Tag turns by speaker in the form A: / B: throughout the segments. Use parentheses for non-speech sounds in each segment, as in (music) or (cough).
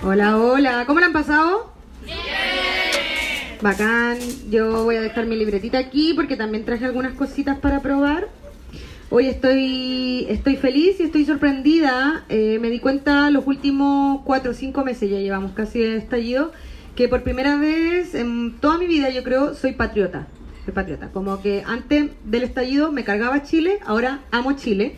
A: Hola, hola. ¿Cómo la han pasado? Bien. Bacán. Yo voy a dejar mi libretita aquí porque también traje algunas cositas para probar. Hoy estoy, estoy feliz y estoy sorprendida. Eh, me di cuenta los últimos cuatro o cinco meses, ya llevamos casi de estallido, que por primera vez en toda mi vida yo creo soy patriota. Patriota. Como que antes del estallido me cargaba Chile, ahora amo Chile.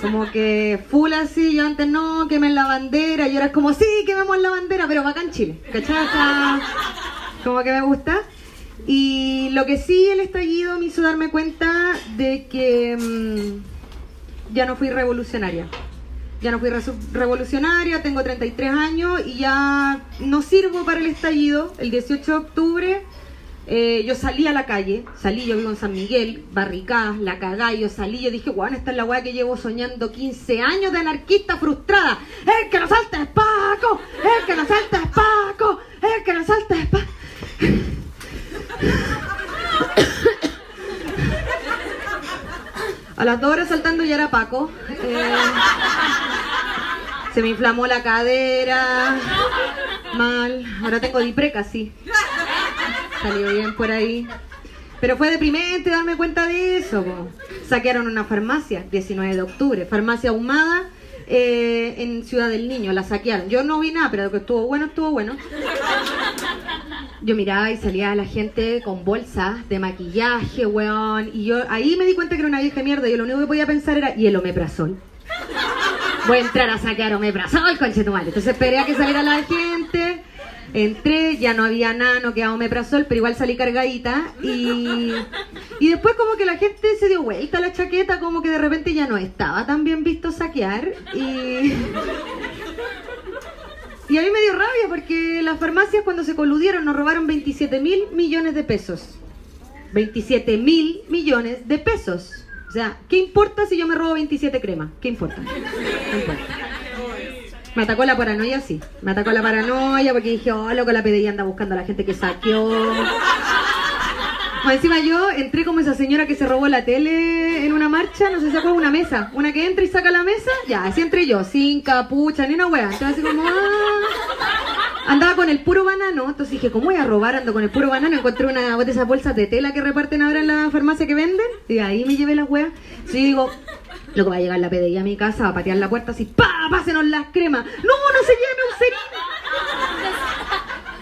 A: Como que full así, yo antes no, quemen la bandera, y ahora es como, sí, quememos la bandera, pero bacán Chile. ¿Cachai? como que me gusta. Y lo que sí el estallido me hizo darme cuenta de que mm, ya no fui revolucionaria. Ya no fui revolucionaria, tengo 33 años y ya no sirvo para el estallido. El 18 de octubre eh, yo salí a la calle, salí, yo vivo en San Miguel, barricadas, la cagá, yo salí, yo dije, bueno, esta es la weá que llevo soñando 15 años de anarquista frustrada. ¡El que nos salta es Paco! ¡El que nos salta es Paco! ¡El que nos salta es Paco! A las dos horas saltando ya era Paco. Eh, se me inflamó la cadera. Mal. Ahora tengo dipreca, sí. Salió bien por ahí. Pero fue deprimente darme cuenta de eso. Saquearon una farmacia, 19 de octubre. Farmacia ahumada eh, en Ciudad del Niño. La saquearon. Yo no vi nada, pero que estuvo bueno, estuvo bueno yo miraba y salía la gente con bolsas de maquillaje, weón. Y yo ahí me di cuenta que era una vieja mierda. Yo lo único que podía pensar era, ¿y el omeprazol? Voy a entrar a saquear omeprazol, conchetumal. Entonces esperé a que saliera la gente. Entré, ya no había nada, no quedaba omeprazol, pero igual salí cargadita. Y, y después como que la gente se dio vuelta a la chaqueta, como que de repente ya no estaba tan bien visto saquear. Y... Y a mí me dio rabia porque las farmacias cuando se coludieron nos robaron 27 mil millones de pesos. 27 mil millones de pesos. O sea, ¿qué importa si yo me robo 27 cremas? ¿Qué importa? Me atacó la paranoia, sí. Me atacó la paranoia porque dije, oh, loco, la PDI anda buscando a la gente que saqueó encima yo entré como esa señora que se robó la tele en una marcha, no sé si sacó una mesa. Una que entra y saca la mesa, ya, así entré yo, sin capucha, ni una wea. Entonces así como, ah. Andaba con el puro banano, entonces dije, ¿cómo voy a robar? Ando con el puro banano, encontré una de esas bolsas de tela que reparten ahora en la farmacia que venden, y ahí me llevé las weas. Sí, digo, lo que va a llegar la PDI a mi casa, va a patear la puerta así, ¡pa! ¡Pásenos las cremas! ¡No, no se llame Eucerin!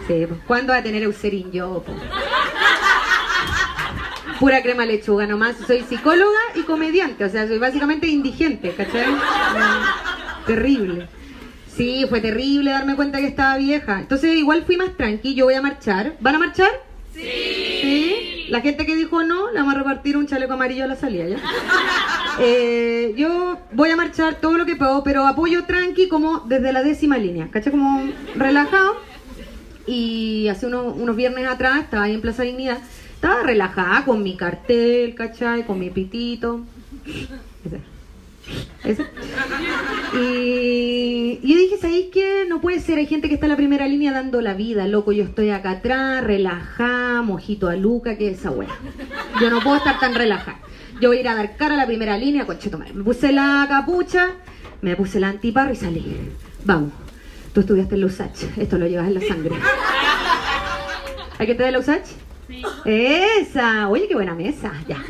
A: Sí, pues, ¿cuándo va a tener Eucerin yo? pura crema lechuga nomás. Soy psicóloga y comediante, o sea, soy básicamente indigente, ¿cachai? terrible. Sí, fue terrible darme cuenta que estaba vieja. Entonces igual fui más tranqui, yo voy a marchar. ¿Van a marchar? Sí. ¿Sí? La gente que dijo no, le vamos a repartir un chaleco amarillo a la salida, ¿ya? (laughs) Eh, yo voy a marchar todo lo que puedo, pero apoyo tranqui como desde la décima línea, ¿cachai? Como relajado. Y hace unos viernes atrás estaba ahí en Plaza Dignidad estaba relajada con mi cartel, ¿cachai? Con mi pitito. Ese. Y, yo dije, ¿sabéis qué? No puede ser, hay gente que está en la primera línea dando la vida, loco, yo estoy acá atrás, relajada, mojito a Luca, que esa wea. Yo no puedo estar tan relajada. Yo voy a ir a dar cara a la primera línea, madre. Me puse la capucha, me puse la antiparra y salí. Vamos, tú estudiaste en Lusach, esto lo llevas en la sangre. ¿Hay que te dé Lusach? Esa, oye, qué buena mesa, ya.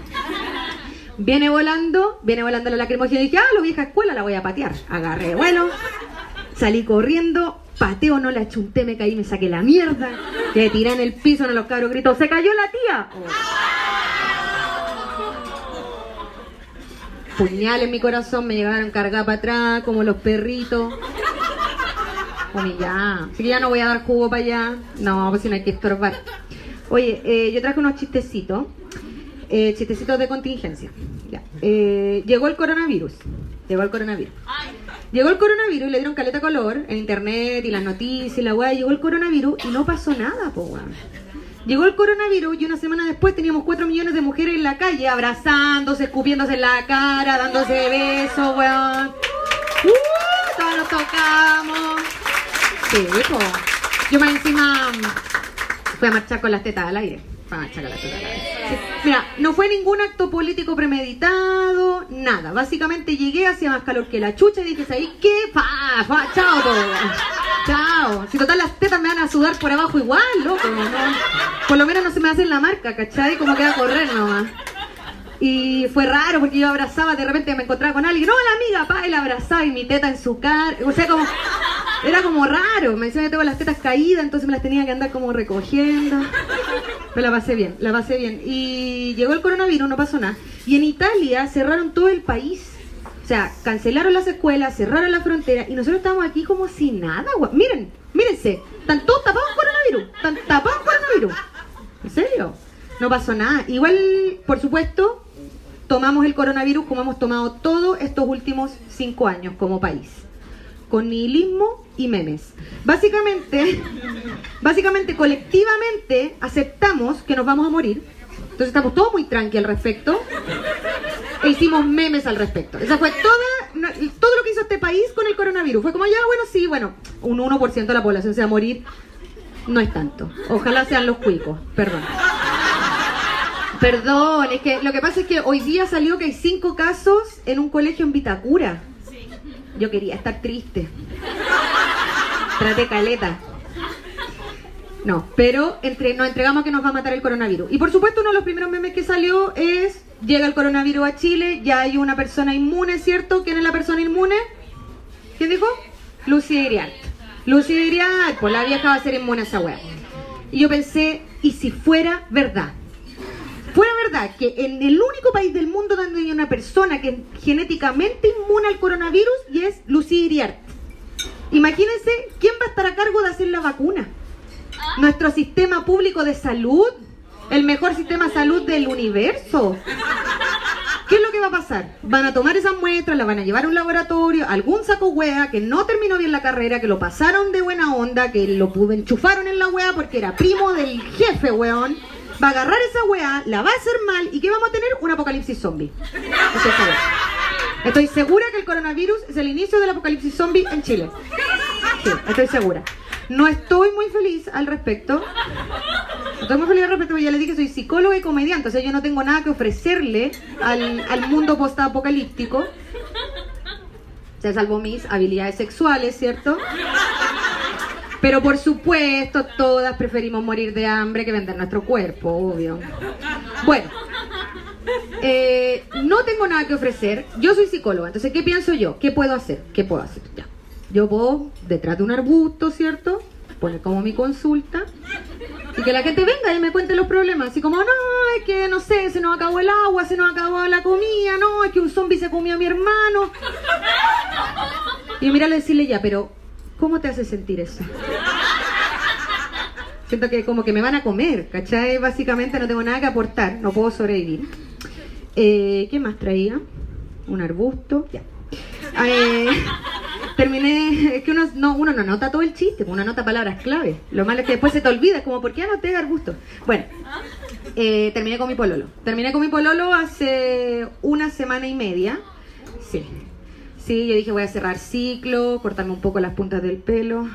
A: Viene volando, viene volando la lacrimógena y dije, ah, la vieja escuela la voy a patear. Agarré, bueno, salí corriendo, pateo, no la chunté, me caí, me saqué la mierda, que tiré en el piso, en los cabros gritos, ¡se cayó la tía! Puñal en mi corazón, me llegaron cargar para atrás, como los perritos. ya, así que ya no voy a dar jugo para allá. No, pues si no hay que estorbar. Oye, eh, yo traje unos chistecitos, eh, chistecitos de contingencia. Eh, llegó el coronavirus. Llegó el coronavirus. Llegó el coronavirus y le dieron caleta color en internet y las noticias y la weá. Llegó el coronavirus y no pasó nada, po weón. Llegó el coronavirus y una semana después teníamos 4 millones de mujeres en la calle abrazándose, escupiéndose en la cara, dándose besos, weón. ¡Uh! Todos nos tocamos. Sí, po. Yo más encima Fue a marchar con las tetas al aire. Fue a marchar con las tetas al aire. Mira, no fue ningún acto político premeditado, nada. Básicamente llegué, hacía más calor que la chucha y dije, ¿sabes qué? ¡Fa! ¡Fa! ¡Chao todo! chao. Si total las tetas me van a sudar por abajo igual, loco. ¿no? Por lo menos no se me hacen la marca, ¿cachai? Como que a correr nomás. Y fue raro porque yo abrazaba, de repente me encontraba con alguien, hola amiga, pa, y la abrazaba y mi teta en su cara. O sea, como, era como raro. Me decía que tengo las tetas caídas, entonces me las tenía que andar como recogiendo. Pero la pasé bien, la pasé bien. Y llegó el coronavirus, no pasó nada. Y en Italia cerraron todo el país. O sea, cancelaron las escuelas, cerraron la frontera y nosotros estamos aquí como si nada. Miren, mírense, están todos tapados coronavirus. Están tapados coronavirus. ¿En serio? No pasó nada. Igual, por supuesto, tomamos el coronavirus como hemos tomado todos estos últimos cinco años como país. Con nihilismo y memes. Básicamente, básicamente, colectivamente aceptamos que nos vamos a morir. Entonces estamos todos muy tranqui al respecto. E hicimos memes al respecto. Esa fue toda, todo lo que hizo este país con el coronavirus. Fue como, ya, bueno, sí, bueno, un 1% de la población se va a morir. No es tanto. Ojalá sean los cuicos. Perdón. Perdón, es que lo que pasa es que hoy día salió que hay cinco casos en un colegio en Vitacura. Yo quería estar triste. Trate caleta. No, pero entre, nos entregamos que nos va a matar el coronavirus. Y por supuesto, uno de los primeros memes que salió es: llega el coronavirus a Chile, ya hay una persona inmune, ¿cierto? ¿Quién es la persona inmune? ¿Quién dijo? Lucía Iriart. Lucía Iriart, pues la vieja va a ser inmune a esa wea. Y yo pensé, ¿y si fuera verdad? Fuera verdad que en el único país del mundo donde hay una persona que es genéticamente inmune al coronavirus y es Lucía Iriart. Imagínense quién va a estar a cargo de hacer la vacuna. Nuestro sistema público de salud, el mejor sistema de salud del universo. ¿Qué es lo que va a pasar? Van a tomar esas muestras, las van a llevar a un laboratorio, algún saco hueá que no terminó bien la carrera, que lo pasaron de buena onda, que lo enchufaron en la hueá porque era primo del jefe, weón. Va a agarrar esa hueá, la va a hacer mal y ¿qué vamos a tener? Un apocalipsis zombie. Estoy segura. Que el coronavirus es el inicio del apocalipsis zombie en Chile. Estoy segura. No estoy muy feliz al respecto. No estoy muy feliz al respecto porque ya le dije que soy psicóloga y comediante. O sea, yo no tengo nada que ofrecerle al, al mundo postapocalíptico. O sea, salvo mis habilidades sexuales, ¿cierto? Pero por supuesto, todas preferimos morir de hambre que vender nuestro cuerpo, obvio. Bueno, eh, no tengo nada que ofrecer. Yo soy psicóloga, entonces, ¿qué pienso yo? ¿Qué puedo hacer? ¿Qué puedo hacer? Ya. Yo puedo, detrás de un arbusto, ¿cierto? Poner como mi consulta. Y que la gente venga y me cuente los problemas. Así como, no, es que no sé, se nos acabó el agua, se nos acabó la comida, no, es que un zombie se comió a mi hermano. Y y decirle ya, pero ¿cómo te hace sentir eso? Siento que como que me van a comer, ¿cachai? Básicamente no tengo nada que aportar, no puedo sobrevivir. Eh, ¿Qué más traía? Un arbusto, ya. Eh, terminé, es que uno no, uno no anota todo el chiste, uno anota palabras clave. Lo malo es que después se te olvida, es como, ¿por qué anoté arbusto? Bueno, eh, terminé con mi pololo. Terminé con mi pololo hace una semana y media. Sí. Sí, yo dije voy a cerrar ciclo, cortarme un poco las puntas del pelo.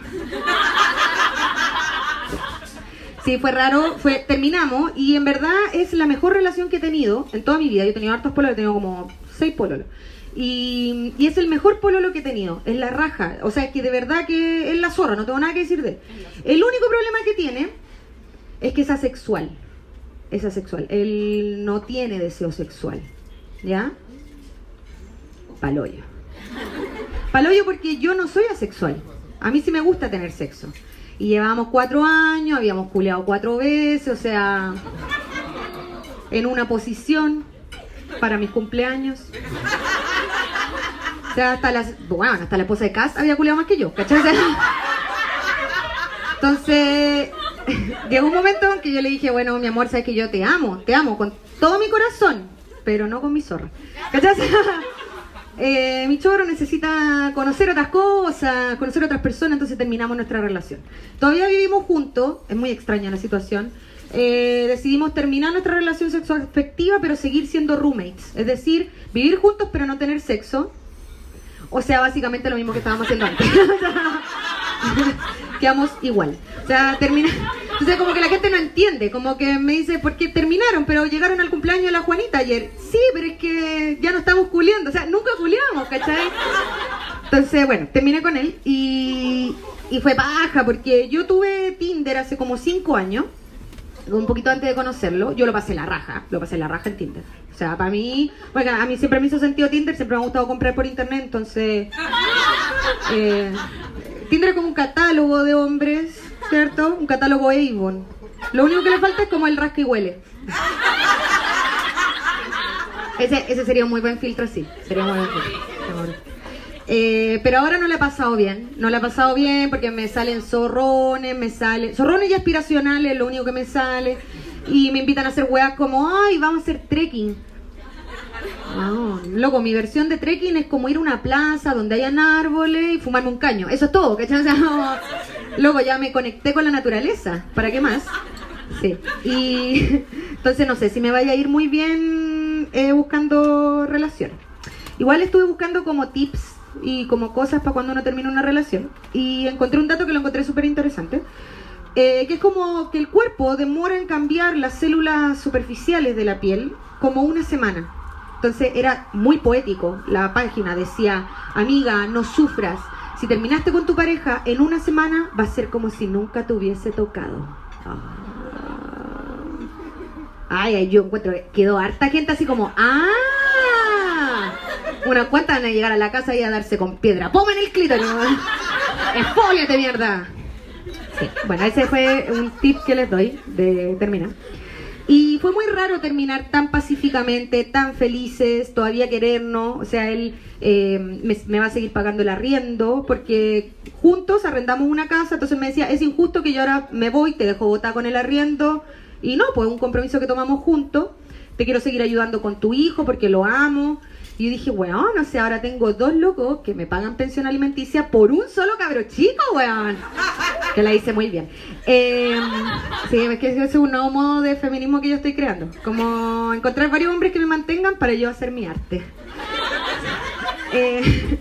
A: Sí, fue raro, fue, terminamos y en verdad es la mejor relación que he tenido en toda mi vida. Yo he tenido hartos pololos, he tenido como seis pololos. Y, es el mejor pololo que he tenido, es la raja. O sea, que de verdad que es la zorra, no tengo nada que decir de él. El único problema que tiene es que es asexual. Es asexual. Él no tiene deseo sexual. ¿Ya? Paloyo. Paloyo porque yo no soy asexual. A mí sí me gusta tener sexo. Y llevábamos cuatro años, habíamos culeado cuatro veces, o sea, en una posición para mis cumpleaños. O sea, hasta las, bueno, hasta la esposa de Cass había culeado más que yo, ¿cachai? Entonces, llegó un momento en que yo le dije, bueno, mi amor, sabes que yo te amo, te amo con todo mi corazón, pero no con mi zorra. ¿Cachai? Eh, mi chorro necesita conocer otras cosas, conocer otras personas, entonces terminamos nuestra relación. Todavía vivimos juntos, es muy extraña la situación. Eh, decidimos terminar nuestra relación sexual afectiva, pero seguir siendo roommates, es decir, vivir juntos pero no tener sexo. O sea, básicamente lo mismo que estábamos haciendo antes. (laughs) (laughs) Quedamos igual. O sea, termina. Entonces, como que la gente no entiende. Como que me dice, ¿por qué terminaron? Pero llegaron al cumpleaños de la Juanita ayer. Sí, pero es que ya no estamos culiando. O sea, nunca culiamos, ¿cachai? Entonces, bueno, terminé con él y y fue paja, porque yo tuve Tinder hace como 5 años, un poquito antes de conocerlo. Yo lo pasé la raja, lo pasé la raja en Tinder. O sea, para mí, bueno, a mí siempre me hizo sentido Tinder, siempre me ha gustado comprar por internet, entonces... Eh, Tinder como un catálogo de hombres, ¿cierto? Un catálogo Avon. Lo único que le falta es como el rasca y huele. Ese, ese sería un muy buen filtro, sí. Sería muy buen filtro. Eh, pero ahora no le ha pasado bien. No le ha pasado bien porque me salen zorrones, me salen. Zorrones y aspiracionales, lo único que me sale. Y me invitan a hacer weas como, ay, vamos a hacer trekking. No, loco, mi versión de trekking es como ir a una plaza donde hayan árboles y fumarme un caño. Eso es todo, ¿cachai? O ya me conecté con la naturaleza. ¿Para qué más? Sí. Y entonces no sé si me vaya a ir muy bien eh, buscando relaciones. Igual estuve buscando como tips y como cosas para cuando uno termina una relación. Y encontré un dato que lo encontré súper interesante. Eh, que es como que el cuerpo demora en cambiar las células superficiales de la piel como una semana. Entonces era muy poético. La página decía, amiga, no sufras. Si terminaste con tu pareja en una semana, va a ser como si nunca te hubiese tocado. Ah. Ay, yo encuentro que quedó harta gente así como, ¡ah! Una cuanta van a llegar a la casa y a darse con piedra. ¡Poma en el clítoris! de mierda! Bueno, ese fue un tip que les doy de terminar. Y fue muy raro terminar tan pacíficamente, tan felices, todavía querernos. O sea, él eh, me, me, va a seguir pagando el arriendo porque juntos arrendamos una casa. Entonces me decía, es injusto que yo ahora me voy, te dejo botar con el arriendo. Y no, pues un compromiso que tomamos juntos. Te quiero seguir ayudando con tu hijo porque lo amo. Y yo dije, weón, no sé, ahora tengo dos locos que me pagan pensión alimenticia por un solo cabro chico, weón. Que la hice muy bien. Eh, sí, es que ese es un nuevo modo de feminismo que yo estoy creando. Como encontrar varios hombres que me mantengan para yo hacer mi arte. Eh,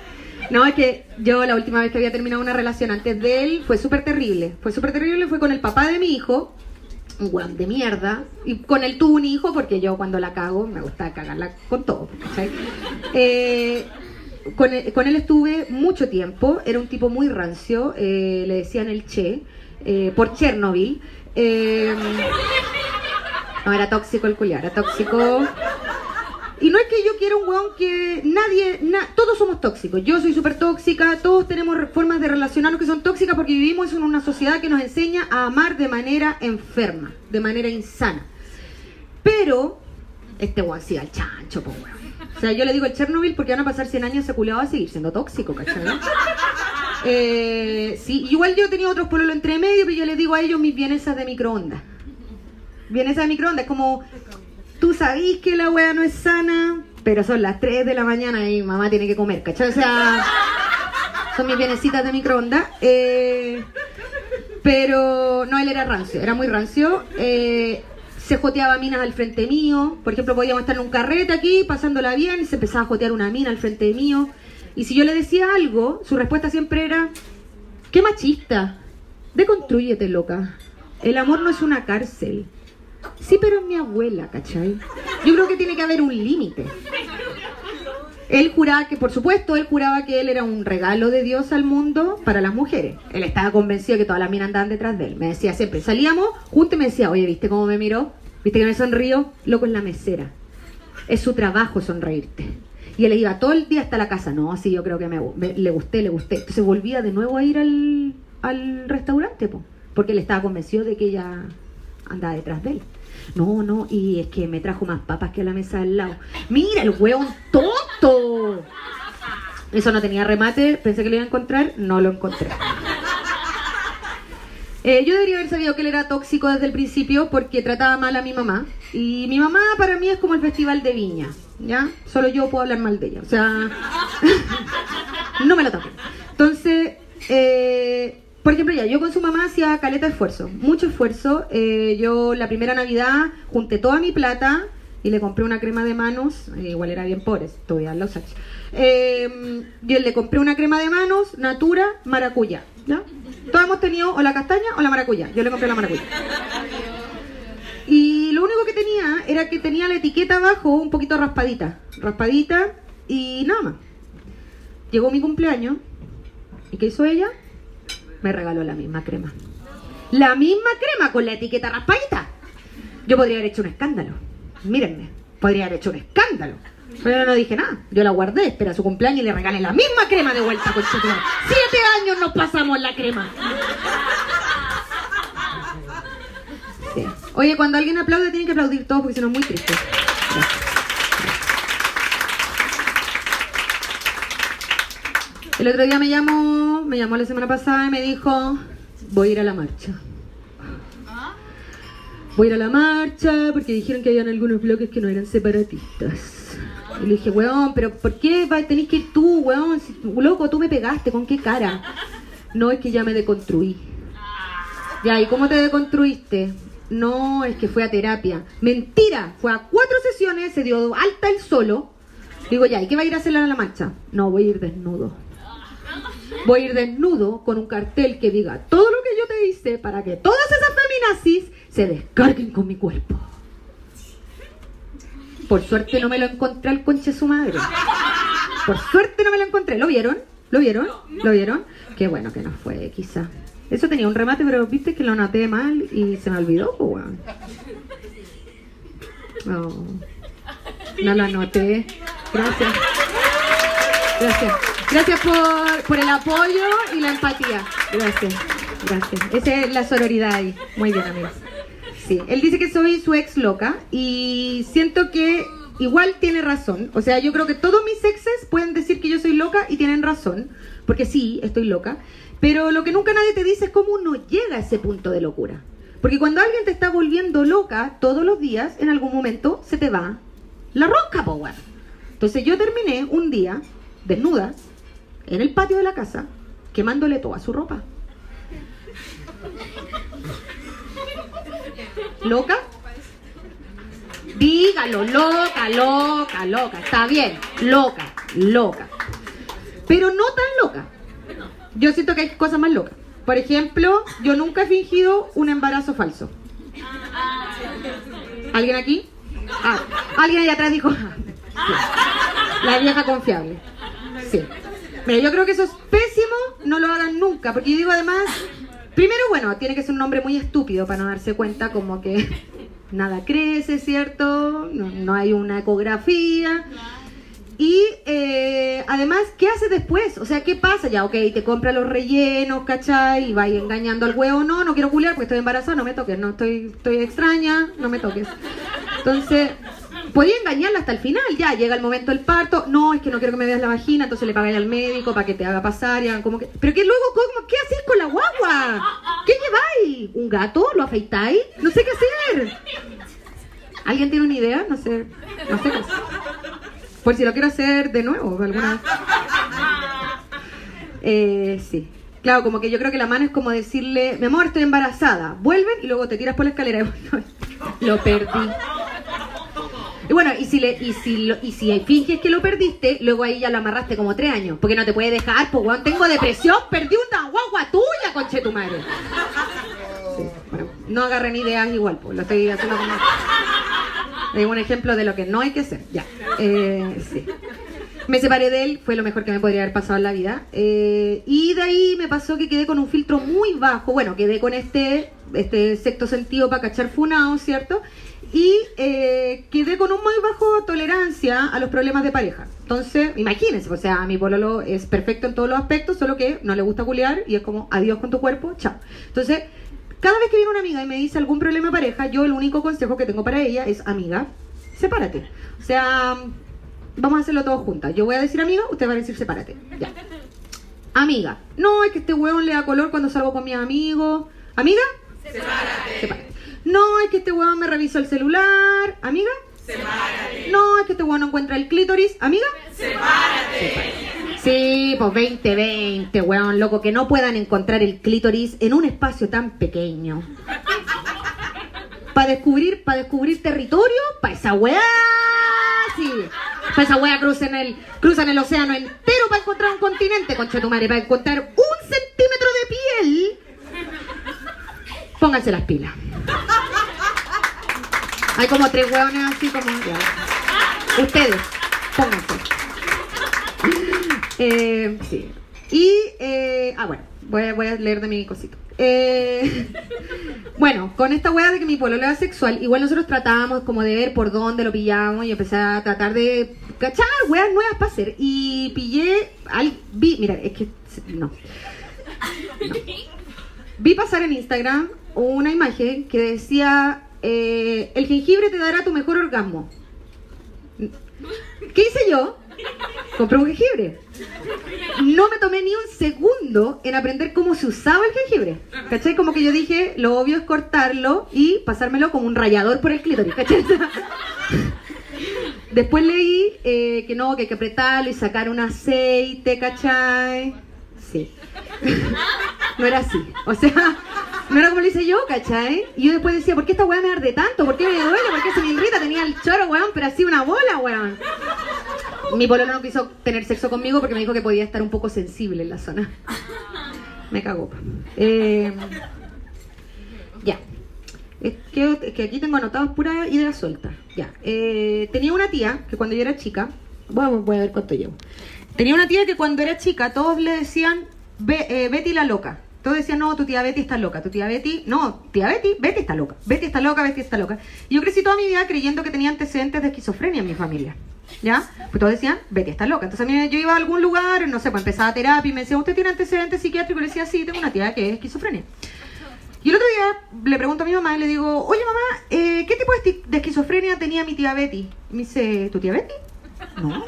A: (laughs) no, es que yo la última vez que había terminado una relación antes de él fue súper terrible. Fue súper terrible, fue con el papá de mi hijo, un weón de mierda. Y con él tuvo un hijo porque yo cuando la cago me gusta cagarla con todo. Eh, con, él estuve mucho tiempo, era un tipo muy rancio, eh, le decían el Che, eh, por Chernobyl. no, era tóxico el culiar, era tóxico. Y no es que yo quiera un weón que nadie, todos somos tóxicos. Yo soy súper tóxica, todos tenemos formas de relacionarnos que son tóxicas porque vivimos en una sociedad que nos enseña a amar de manera enferma, de manera insana. Pero, este weón sí al chancho, pues weón. O sea, yo le digo el Chernobyl porque van a pasar 100 años ese culiado va a seguir siendo tóxico, ¿cachai? Eh, sí, igual yo tenía otros pololos entre medio, pero yo les digo a ellos mis bienesas de microondas. Bienesas de microondas, es como tú sabís que la wea no es sana, pero son las 3 de la mañana y mamá tiene que comer, ¿cachai? O sea, son mis bienecitas de microondas. Eh, pero no, él era rancio, era muy rancio. Eh, se joteaba minas al frente mío. Por ejemplo, podíamos estar en un carrete aquí, pasándola bien, y se empezaba a jotear una mina al frente mío. Y si yo le decía algo, su respuesta siempre era, qué machista, deconstrúyete, loca. El amor no es una cárcel. Sí, pero es mi abuela, ¿cachai? Yo creo que tiene que haber un límite. Él juraba que, por supuesto, él juraba que él era un regalo de Dios al mundo para las mujeres. Él estaba convencido que todas las minas andaban detrás de él. Me decía siempre, salíamos juntos y me decía, oye, ¿viste cómo me miró? ¿Viste que me sonrío? Loco en la mesera. Es su trabajo sonreírte. Y él iba todo el día hasta la casa. No, así yo creo que me, le gusté, le gusté. Entonces volvía de nuevo a ir al, al restaurante, porque él estaba convencido de que ella andaba detrás de él. No, no, y es que me trajo más papas que a la mesa al lado. Mira, el hueón tonto. Eso no tenía remate, pensé que lo iba a encontrar, no lo encontré. Eh, yo debería haber sabido que él era tóxico desde el principio porque trataba mal a mi mamá. Y mi mamá para mí es como el festival de viña, ¿ya? Solo yo puedo hablar mal de ella. O sea, (laughs) no me lo toquen. Entonces, eh, por ejemplo, ya, yo con su mamá hacía caleta de esfuerzo, mucho esfuerzo. Eh, yo la primera Navidad junté toda mi plata y le compré una crema de manos, eh, igual era bien pobre, todavía los años. Eh, yo le compré una crema de manos, Natura, maracuyá. ¿ya? Todos hemos tenido o la castaña o la maracuyá. Yo le compré la maracuyá. Y lo único que tenía era que tenía la etiqueta abajo un poquito raspadita. Raspadita y nada más. Llegó mi cumpleaños. ¿Y qué hizo ella? Me regaló la misma crema. La misma crema con la etiqueta raspadita. Yo podría haber hecho un escándalo. Mírenme, podría haber hecho un escándalo. Pero no dije nada. Yo la guardé, espera su cumpleaños y le regalé la misma crema de vuelta con Siete años nos pasamos la crema. Oye, cuando alguien aplaude tienen que aplaudir todos porque si no es muy triste. El otro día me llamó, me llamó la semana pasada y me dijo, voy a ir a la marcha. Voy a ir a la marcha porque dijeron que habían algunos bloques que no eran separatistas. Y le dije, weón, pero ¿por qué tenés que ir tú, weón? loco, tú me pegaste, ¿con qué cara? No, es que ya me deconstruí. Ya, ¿y cómo te deconstruiste? No, es que fue a terapia. Mentira, fue a cuatro sesiones, se dio alta el solo. Digo, ya, ¿y qué va a ir a hacer a la marcha? No, voy a ir desnudo. Voy a ir desnudo con un cartel que diga todo lo que yo te hice para que todas esas feminazis se descarguen con mi cuerpo. Por suerte no me lo encontré al conche su madre. Por suerte no me lo encontré. ¿Lo vieron? ¿Lo vieron? ¿Lo vieron? Qué bueno que no fue, quizá. Eso tenía un remate, pero viste que lo noté mal y se me olvidó, pues, No, no lo anoté. Gracias. Gracias. Gracias por, por, el apoyo y la empatía. Gracias. Gracias. Esa es la sororidad ahí. Muy bien, amigos. Sí, él dice que soy su ex loca y siento que igual tiene razón. O sea, yo creo que todos mis exes pueden decir que yo soy loca y tienen razón. Porque sí, estoy loca. Pero lo que nunca nadie te dice es cómo uno llega a ese punto de locura. Porque cuando alguien te está volviendo loca todos los días, en algún momento se te va la rosca, power. Entonces yo terminé un día desnuda en el patio de la casa quemándole toda su ropa. ¿Loca? Dígalo, loca, loca, loca. Está bien, loca, loca. Pero no tan loca yo siento que hay cosas más locas. Por ejemplo, yo nunca he fingido un embarazo falso. ¿Alguien aquí? Ah, alguien allá atrás dijo, (laughs) la vieja confiable. Sí. Mira, yo creo que eso es pésimo, no lo hagan nunca, porque yo digo además, primero, bueno, tiene que ser un hombre muy estúpido para no darse cuenta como que (laughs) nada crece, ¿cierto? No, hay una ecografía. Y eh, además, ¿qué hace después? O sea, ¿qué pasa? Ya, ok, te compra los rellenos, ¿cachai? Y va engañando al huevo. No, no quiero culiar porque estoy embarazada, no me toques. No, estoy, estoy extraña, no me toques. Entonces, podía engañarla hasta el final. Ya, llega el momento del parto. No, es que no quiero que me veas la vagina, entonces le pagáis al médico para que te haga pasar. Y como que... Pero que luego, ¿cómo, ¿qué hacéis con la guagua? ¿Qué lleváis? ¿Un gato? ¿Lo afeitáis? No sé qué hacer. ¿Alguien tiene una idea? No sé. No sé qué. Por si lo quiero hacer de nuevo, alguna eh, sí. Claro, como que yo creo que la mano es como decirle, mi amor, estoy embarazada. Vuelven y luego te tiras por la escalera. (laughs) lo perdí. Y bueno, y si, le, y, si y si finges que lo perdiste, luego ahí ya lo amarraste como tres años. Porque no te puede dejar, pues weón, tengo depresión, perdí una guagua tuya, conche tu madre. bueno, no agarren ideas igual, pues lo estoy haciendo como... Es un ejemplo de lo que no hay que hacer. Ya. Eh, sí. Me separé de él, fue lo mejor que me podría haber pasado en la vida. Eh, y de ahí me pasó que quedé con un filtro muy bajo. Bueno, quedé con este, este sexto sentido para cachar funao, ¿cierto? Y eh, quedé con un muy bajo tolerancia a los problemas de pareja. Entonces, imagínense, o sea, mi pololo es perfecto en todos los aspectos, solo que no le gusta culiar y es como adiós con tu cuerpo, chao. Entonces, cada vez que viene una amiga y me dice algún problema de pareja, yo el único consejo que tengo para ella es, amiga, sepárate. O sea, vamos a hacerlo todos juntas. Yo voy a decir amiga, usted va a decir sepárate. Ya. Amiga, no, es que este hueón le da color cuando salgo con mis amigos. Amiga, sepárate. sepárate. No, es que este hueón me revisó el celular. Amiga, sepárate. No, es que este hueón no encuentra el clítoris. Amiga, sepárate. Sí, pues 2020, weón, loco, que no puedan encontrar el clítoris en un espacio tan pequeño. Para descubrir, para descubrir territorio, para esa weá, sí. Para esa weá cruzan el, cruzan el océano entero para encontrar un continente, concha tu madre, para encontrar un centímetro de piel. Pónganse las pilas. Hay como tres weones así como. Ustedes, pónganse. Eh, sí. Y, eh, ah, bueno, voy a, leer de mi cosito. Eh, bueno, con esta weá de que mi pololo era sexual, igual nosotros tratábamos como de ver por dónde lo pillamos y empecé a tratar de cachar weas nuevas para hacer. Y pillé, al, vi, mira, es que, no. no. (laughs) Vi pasar en Instagram una imagen que decía, eh, el jengibre te dará tu mejor orgasmo. ¿Qué hice yo? Compré un jengibre. No me tomé ni un segundo en aprender cómo se usaba el jengibre. ¿Cachai? Como que yo dije, lo obvio es cortarlo y pasármelo como un rallador por el clítoris. ¿Cachai? (laughs) Después leí eh, que no, que hay que apretarlo y sacar un aceite, ¿cachai? Sí. No era así. O sea, no era como lo hice yo, ¿cachai? Y yo después decía, ¿por qué esta weá me arde tanto? ¿Por qué me duele? ¿Por qué se me irrita? Tenía el choro, weón, pero así una bola, weón. Mi pololo no quiso tener sexo conmigo porque me dijo que podía estar un poco sensible en la zona. Me cagó. Eh, ya. Es que, aquí tengo anotados pura idea suelta. Ya. Eh, tenía una tía que cuando yo era chica, vamos, voy a ver cuánto llevo. Tenía una tía que cuando era chica todos le decían Eh, Betty la loca. Todos decían, no, tu tía Betty está loca, tu tía Betty, no, tía Betty, Betty está loca, Betty está loca, Betty está loca. Y yo crecí toda mi vida creyendo que tenía antecedentes de esquizofrenia en mi familia. ¿Ya? Pues todos decían, Betty está loca. Entonces a mí yo iba a algún lugar, no sé, pues empezaba terapia y me decía, ¿usted tiene antecedentes psiquiátricos? Y le decía, sí, tengo una tía que es esquizofrenia. Y el otro día le pregunto a mi mamá y le digo, oye mamá, eh, ¿qué tipo de esquizofrenia tenía mi tía Betty? Y me dice, ¿tu tía Betty? No,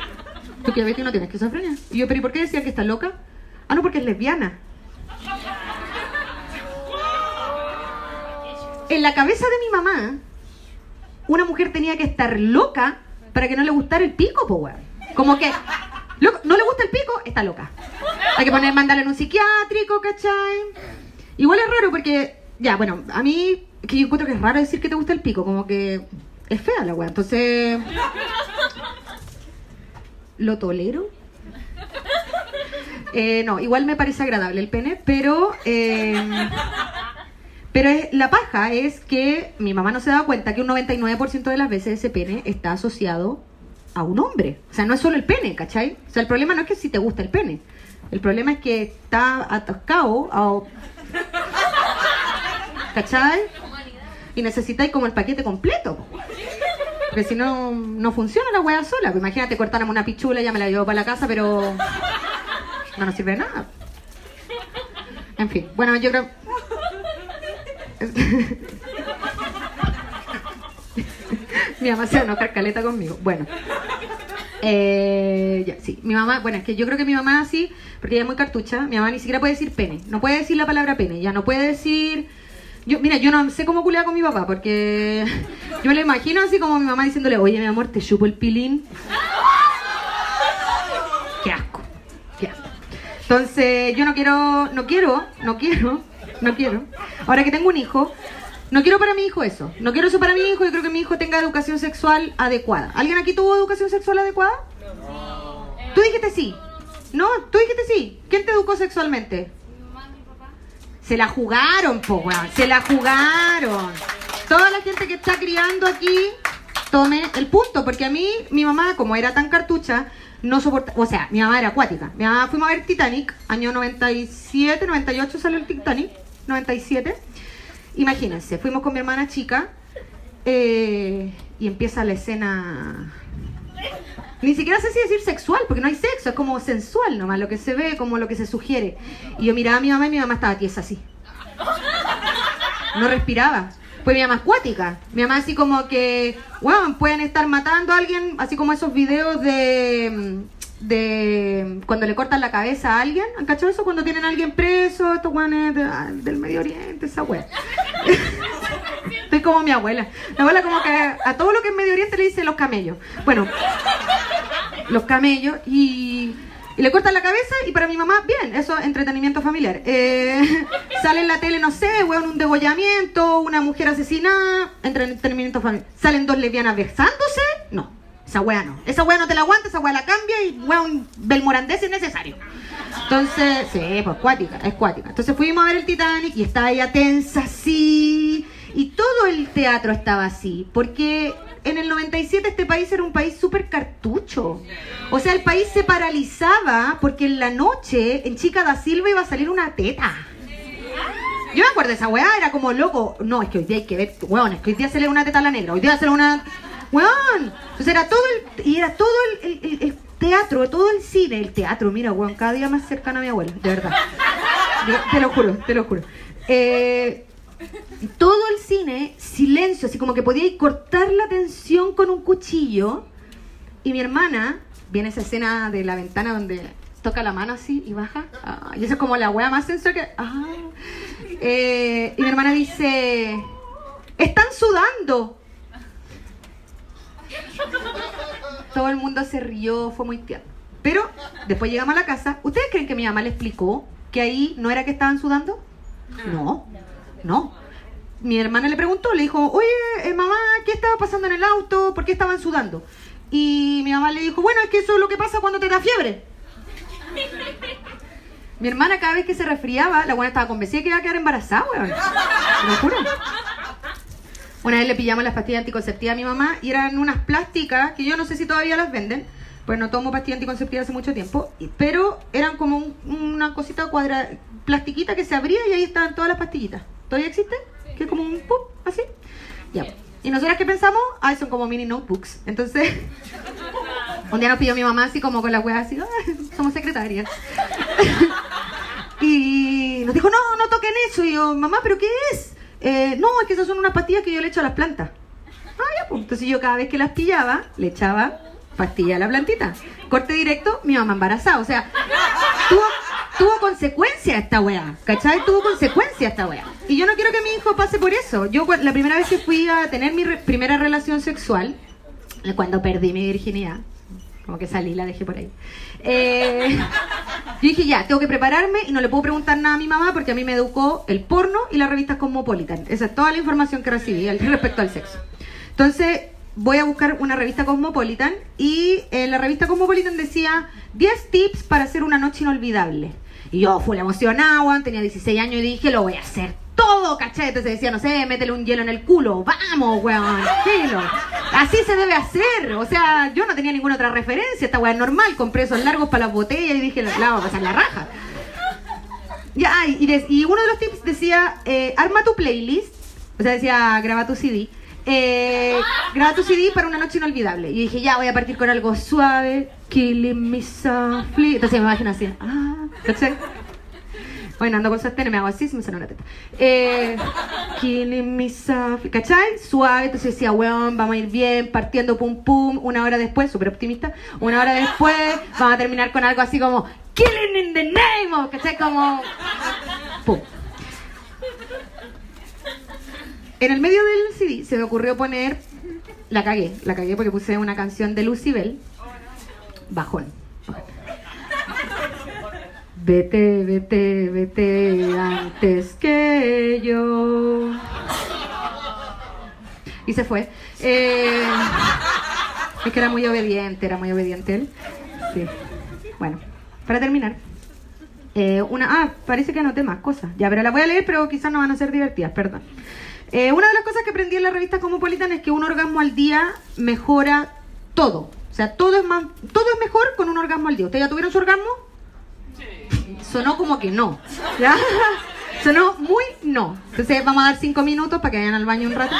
A: tu tía Betty no tiene esquizofrenia. Y yo, ¿pero y por qué decía que está loca? Ah, no, porque es lesbiana. En la cabeza de mi mamá, una mujer tenía que estar loca para que no le gustara el pico, po, weón. Como que no le gusta el pico, está loca. Hay que poner, mandarle en un psiquiátrico, ¿cachai? Igual es raro porque, ya, bueno, a mí, que yo encuentro que es raro decir que te gusta el pico, como que es fea la weá. Entonces, ¿lo tolero? Eh, no, igual me parece agradable el pene, pero... Eh, pero es, la paja es que mi mamá no se da cuenta que un 99% de las veces ese pene está asociado a un hombre. O sea, no es solo el pene, ¿cachai? O sea, el problema no es que si te gusta el pene. El problema es que está atascado a... ¿Cachai? Y necesitáis como el paquete completo. Porque si no, no funciona la weá sola. Pues imagínate, cortáramos una pichula, ya me la llevo para la casa, pero no nos sirve de nada. En fin, bueno, yo creo... (laughs) mi mamá se va a enojar caleta conmigo. Bueno. Eh, ya, sí, mi mamá, bueno, es que yo creo que mi mamá así, porque ella es muy cartucha, mi mamá ni siquiera puede decir pene, no puede decir la palabra pene, ya no puede decir... Yo, mira, yo no sé cómo culea con mi papá, porque (laughs) yo me lo imagino así como mi mamá diciéndole, oye, mi amor, te chupo el pilín. Qué asco, qué asco. Entonces, yo no quiero, no quiero, no quiero no quiero. Ahora que tengo un hijo, no quiero para mi hijo eso. No quiero eso para mi hijo. Yo creo que mi hijo tenga educación sexual adecuada. ¿Alguien aquí tuvo educación sexual adecuada? No. Tú dijiste sí. No, tú dijiste sí. ¿Quién te educó sexualmente? Mi mamá, mi papá. Se la jugaron, po, Se la jugaron. Toda la gente que está criando aquí, tome el punto. Porque a mí, mi mamá, como era tan cartucha, no soporta, o sea, mi mamá era acuática. Mi mamá fuimos a ver Titanic, año 97, 98 salió el Titanic. 97. Imagínense, fuimos con mi hermana chica eh, y empieza la escena... Ni siquiera sé si decir sexual, porque no hay sexo, es como sensual nomás, lo que se ve, como lo que se sugiere. Y yo miraba a mi mamá y mi mamá estaba tiesa así. No respiraba. Pues mi mamá acuática. Mi mamá así como que, bueno, pueden estar matando a alguien, así como esos videos de de cuando le cortan la cabeza a alguien. ¿Han cachado eso? Cuando tienen a alguien preso, estos guanes del Medio Oriente, esa wea. (laughs) Estoy como mi abuela. Mi abuela como que a todo lo que es Medio Oriente le dice los camellos. Bueno, los camellos y, y le cortan la cabeza y para mi mamá, bien, eso es entretenimiento familiar. Eh, (laughs) sale en la tele, no sé, weón, un degollamiento, una mujer asesinada, entretenimiento familiar. Salen dos lesbianas besándose, no esa weá no. Esa weá no te la aguanta, esa weá la cambia y weón belmorandés es necesario. Entonces, sí, pues cuática, es cuática. Entonces fuimos a ver el Titanic y estaba ella tensa así. Y todo el teatro estaba así. Porque en el 97 este país era un país súper cartucho. O sea, el país se paralizaba porque en la noche en Chica da Silva iba a salir una teta. Yo me acuerdo de esa weá, era como loco. No, es que hoy día hay que ver, weón, es que hoy día se lee una teta a la negra, hoy día se lee una. Weón. Entonces era todo el. Y era todo el, teatro, todo el cine, el teatro, mira, weón, cada día más cercano a mi abuela, de verdad. Te lo juro, te lo juro. Eh, todo el cine, silencio, así como que podía cortar la tensión con un cuchillo. Y mi hermana, viene esa escena de la ventana donde toca la mano así y baja. Ah, y esa es como la wea más sensor que. ah. Eh, y mi hermana dice: ¡Están sudando! Todo el mundo se rió, fue muy tierno. Pero después llegamos a la casa. ¿Ustedes creen que mi mamá le explicó que ahí no era que estaban sudando? No, no. Mi hermana le preguntó, le dijo, oye, eh, mamá, ¿qué estaba pasando en el auto? ¿Por qué estaban sudando? Y mi mamá le dijo, bueno, es que eso es lo que pasa cuando te da fiebre. Mi hermana cada vez que se resfriaba, la buena estaba convencida que iba a quedar embarazada, weón. Una vez le pillamos las pastillas anticonceptivas a mi mamá y eran unas plásticas que yo no sé si todavía las venden, pues no tomo pastillas anticonceptivas hace mucho tiempo, pero eran como un- una cosita cuadra, plastiquita que se abría y ahí estaban todas las pastillitas. ¿Todavía existen? Que es como un pum, así. Ya. ¿Y nosotras qué pensamos? Ah, son como mini notebooks. Entonces, (laughs) un día nos pidió mi mamá así como con la wea así, "Ah, somos secretarias. (laughs) Y nos dijo, no, no toquen eso. Y yo, mamá, ¿pero qué es? "Eh, no, es que esas son unas pastillas que yo le echo a las plantas. Ah, ya, pues. Entonces yo cada vez que las pillaba, le echaba pastilla a la plantita. Corte directo, mi mamá embarazada. O sea, tuvo, tuvo consecuencia esta weá. ¿Cachai? Tuvo consecuencia esta weá. Y yo no quiero que mi hijo pase por eso. Yo la primera vez que fui a tener mi re- primera relación sexual, cuando perdí mi virginidad, como que salí, la dejé por ahí. Eh, yo dije, ya, tengo que prepararme y no le puedo preguntar nada a mi mamá porque a mí me educó el porno y las revistas Cosmopolitan. Esa es toda la información que recibí respecto al sexo. Entonces, voy a buscar una revista Cosmopolitan y en la revista Cosmopolitan decía 10 tips para hacer una noche inolvidable. Y yo fui emocionada, tenía 16 años y dije, lo voy a hacer todo, ¿cachai? Entonces decía, no sé, métele un hielo en el culo, vamos, weón, hielo. Así se debe hacer. O sea, yo no tenía ninguna otra referencia, esta weá es normal, compré esos largos para las botellas y dije, la, vamos a pasar la raja. Ya, y uno de los tips decía, eh, arma tu playlist, o sea, decía, graba tu CD, eh, graba tu CD para una noche inolvidable. Y dije, ya, voy a partir con algo suave, killing me softly. Entonces me imagino así, ah, ¿cachai? Bueno, ando con sostén, me hago así, se me sale una teta. Eh, killing me softly, ¿cachai? Suave, entonces decía, weón, vamos a ir bien, partiendo pum pum, una hora después, súper optimista, una hora después, vamos a terminar con algo así como, killing in the name of, ¿cachai? Como, pum. En el medio del CD se me ocurrió poner, la cagué, la cagué porque puse una canción de Lucibel, bajón. Vete, vete, vete antes que yo. Y se fue. Eh, es que era muy obediente, era muy obediente él. Sí. Bueno, para terminar. eh, una, ah, parece que anoté más cosas. Ya, pero las voy a leer, pero quizás no van a ser divertidas, perdón. Eh, una de las cosas que aprendí en la revista Cosmopolitan es que un orgasmo al día mejora todo. O sea, todo es más, todo es mejor con un orgasmo al día. ¿Ustedes ya tuvieron su orgasmo? sonó como que no. ¿ya? (laughs) Sonó muy no. Entonces vamos a dar cinco minutos para que vayan al baño un rato.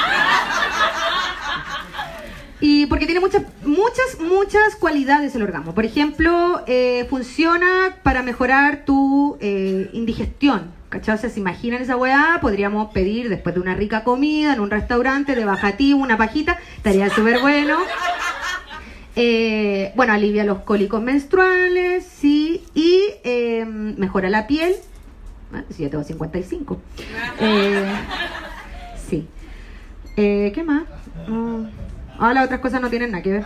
A: Y porque tiene muchas, muchas, muchas cualidades el orgasmo. Por ejemplo, eh, funciona para mejorar tu eh, indigestión. ¿Cachai? Se imaginan esa weá, podríamos pedir después de una rica comida en un restaurante de bajativo, una pajita, estaría súper bueno. Eh, bueno, alivia los cólicos menstruales, sí, y eh, mejora la piel. Ah, sí, yo tengo 55. Eh, sí. Eh, ¿Qué más? Mm, ah, las otras cosas no tienen nada que ver.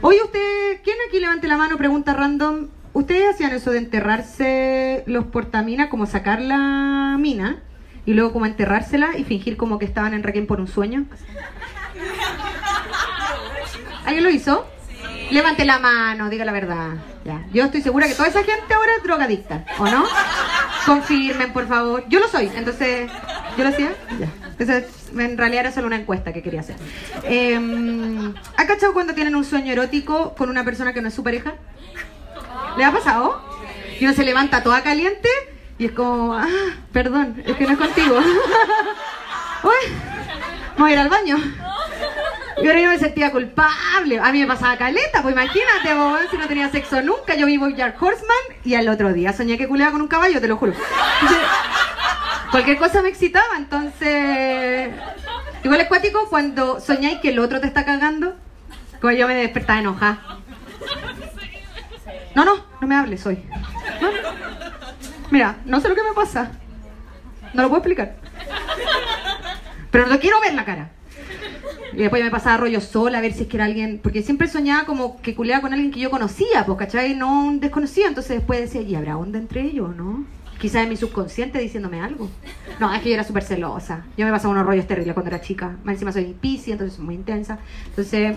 A: Oye, usted, ¿quién aquí levante la mano? Pregunta random. ¿Ustedes hacían eso de enterrarse los portaminas, como sacar la mina y luego como enterrársela y fingir como que estaban en Requiem por un sueño? ¿Alguien lo hizo? Levante la mano, diga la verdad. Ya. Yo estoy segura que toda esa gente ahora es drogadicta, ¿o no? Confirmen, por favor. Yo lo soy, entonces, ¿yo lo hacía? Ya. Esa es- en realidad era solo una encuesta que quería hacer. Eh, ¿Ha cachado cuando tienen un sueño erótico con una persona que no es su pareja? ¿Le ha pasado? Y uno se levanta toda caliente y es como, ah, perdón, es que no es contigo. (laughs) Uy, voy a ir al baño. Y ahora yo me sentía culpable. A mí me pasaba caleta, pues imagínate, weón, si no tenía sexo nunca. Yo vivo Jack Horseman y al otro día soñé que culeaba con un caballo, te lo juro. (laughs) Cualquier cosa me excitaba, entonces. Igual es cuático cuando soñáis que el otro te está cagando. Como yo me despertaba enojada. No, no, no me hables hoy. Mira, no sé lo que me pasa. No lo puedo explicar. Pero no quiero ver la cara. Y después me pasaba rollo sola a ver si es que era alguien. Porque siempre soñaba como que culeaba con alguien que yo conocía, pues, ¿cachai? No un desconocido. Entonces después decía, ¿y habrá onda entre ellos, no? Quizás en mi subconsciente diciéndome algo. No, es que yo era súper celosa. Yo me pasaba unos rollos terribles cuando era chica. Más encima soy pisci, entonces soy muy intensa. Entonces.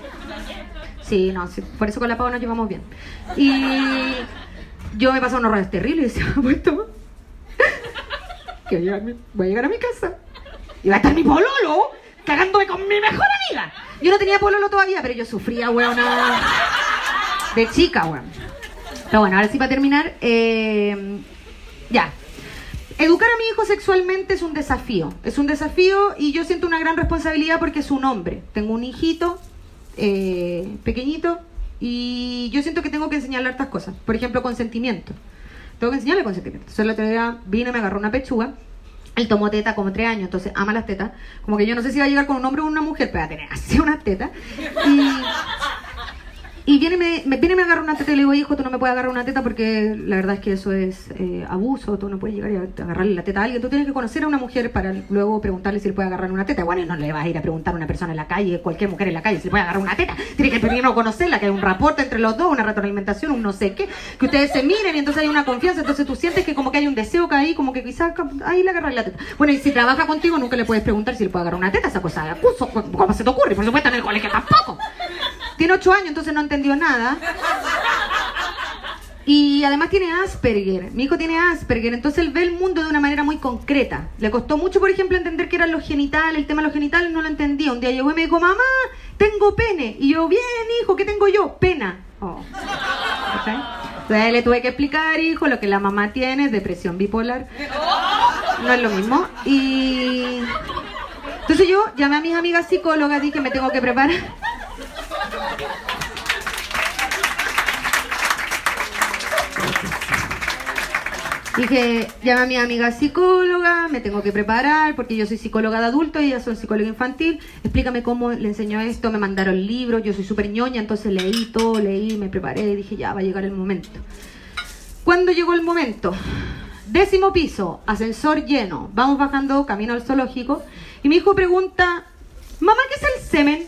A: Sí, no, por eso con la pava nos llevamos bien. Y yo me pasaba unos rollos terribles y decía, pues que voy a, llegar, a mi casa y va a estar mi pololo cagándome con mi mejor amiga. Yo no tenía pololo todavía, pero yo sufría, weona, de chica, weón. Pero bueno, ahora sí para terminar, eh, ya. Educar a mi hijo sexualmente es un desafío. Es un desafío y yo siento una gran responsabilidad porque es un hombre. Tengo un hijito eh, pequeñito y yo siento que tengo que enseñarle hartas cosas. Por ejemplo, consentimiento. Tengo que enseñarle consentimiento. El otro día vino, me agarró una pechuga. Él tomó teta como tres años, entonces ama las tetas. Como que yo no sé si va a llegar con un hombre o una mujer, pero va a tener así unas tetas. Y, y viene, y me, viene me agarra una teta y le digo, hijo, tú no me puedes agarrar una teta porque la verdad es que eso es eh, abuso, tú no puedes llegar y agarrarle la teta a alguien, tú tienes que conocer a una mujer para luego preguntarle si le puede agarrar una teta. Bueno, no le vas a ir a preguntar a una persona en la calle, cualquier mujer en la calle, si le puede agarrar una teta. Tienes que primero conocerla, que hay un reporte entre los dos, una retroalimentación, un no sé qué, que ustedes se miren y entonces hay una confianza, entonces tú sientes que como que hay un deseo que ahí, como que quizás ahí le agarras la teta. Bueno, y si trabaja contigo nunca le puedes preguntar si le puede agarrar una teta, esa cosa de acuso, ¿cómo se te ocurre? Por supuesto en el colegio tampoco. Tiene ocho años, entonces no entendió nada. Y además tiene Asperger. Mi hijo tiene Asperger, entonces él ve el mundo de una manera muy concreta. Le costó mucho, por ejemplo, entender que eran los genitales, el tema de los genitales no lo entendía. Un día llegó y me dijo, mamá, tengo pene. Y yo, bien, hijo, ¿qué tengo yo? Pena. Oh. Entonces le tuve que explicar, hijo, lo que la mamá tiene es depresión bipolar. No es lo mismo. Y entonces yo llamé a mis amigas psicólogas, dije, me tengo que preparar. Dije, llama a mi amiga psicóloga, me tengo que preparar porque yo soy psicóloga de adulto y ellas son psicóloga infantil. Explícame cómo le enseñó esto, me mandaron libros, yo soy súper ñoña, entonces leí todo, leí, me preparé, dije, ya va a llegar el momento. ¿Cuándo llegó el momento? Décimo piso, ascensor lleno, vamos bajando camino al zoológico y mi hijo pregunta, mamá, ¿qué es el semen?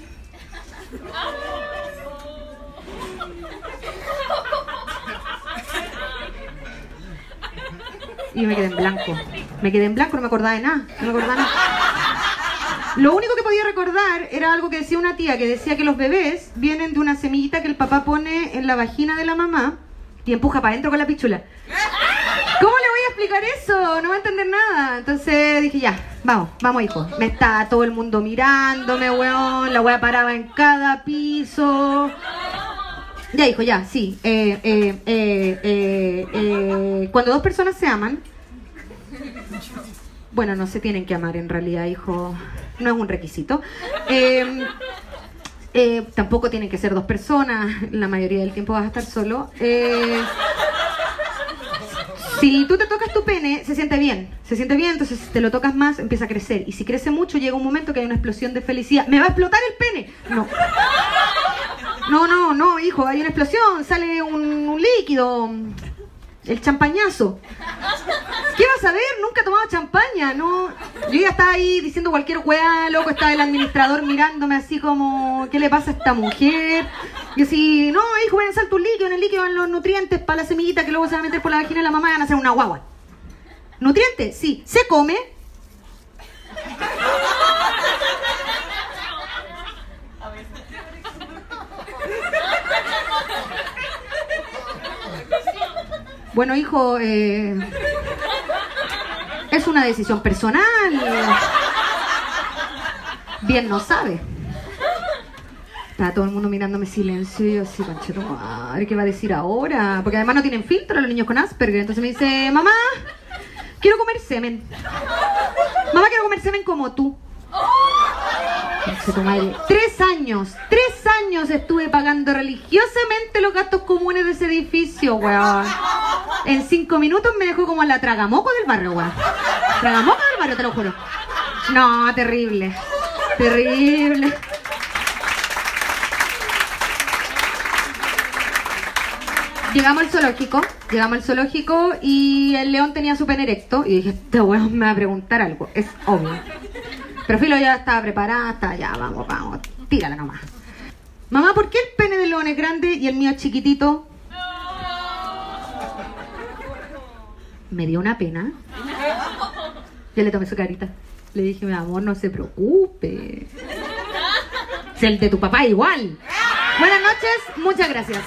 A: Y me quedé en blanco. Me quedé en blanco, no me acordaba de nada. No me acordaba de nada. Lo único que podía recordar era algo que decía una tía, que decía que los bebés vienen de una semillita que el papá pone en la vagina de la mamá y empuja para adentro con la pichula. ¿Cómo le voy a explicar eso? No va a entender nada. Entonces dije, ya, vamos, vamos, hijo. Me está todo el mundo mirándome, weón. La wea paraba en cada piso. Ya, hijo, ya, sí. Eh, eh, eh, cuando dos personas se aman, bueno, no se tienen que amar en realidad, hijo. No es un requisito. Eh, tampoco tienen que ser dos personas. La mayoría del tiempo vas a estar solo. Si tú te tocas tu pene, se siente bien. Se siente bien, entonces si te lo tocas más, empieza a crecer. Y si crece mucho, llega un momento que hay una explosión de felicidad. ¡Me va a explotar el pene! No. No, no, no, hijo, hay una explosión, sale un, un líquido. El champañazo. ¿Qué vas a ver? Nunca he tomado champaña, ¿no? Yo ya estaba ahí diciendo cualquier weá, loco, estaba el administrador mirándome así como, ¿qué le pasa a esta mujer? Y así, no, hijo, a ensar tu líquido, en el líquido van los nutrientes para la semillita que luego se va a meter por la vagina de la mamá y van a hacer una guagua. ¿Nutrientes? Sí. ¿Se come? Bueno, hijo, eh, es una decisión personal. bien no sabe. Estaba todo el mundo mirándome silencio y yo así, panchero, madre, ¿qué va a decir ahora? Porque además no tienen filtro los niños con Asperger. Entonces me dice, mamá, quiero comer semen. Mamá, quiero comer semen como tú. Tres años, tres años estuve pagando religiosamente los gastos comunes de ese edificio, weón. En cinco minutos me dejó como la tragamoco del barrio, weón. Tragamoco del barrio, te lo juro. No, terrible. Terrible. Llegamos al zoológico, llegamos al zoológico y el león tenía su pene erecto y dije, este weón me va a preguntar algo, es obvio. Pero Filo ya estaba preparada, estaba ya, vamos, vamos, tírala nomás. Mamá, ¿por qué el pene del león es grande y el mío es chiquitito? Me dio una pena. Yo le tomé su carita. Le dije, mi amor, no se preocupe. (laughs) Si el de tu papá igual. Buenas noches, muchas gracias.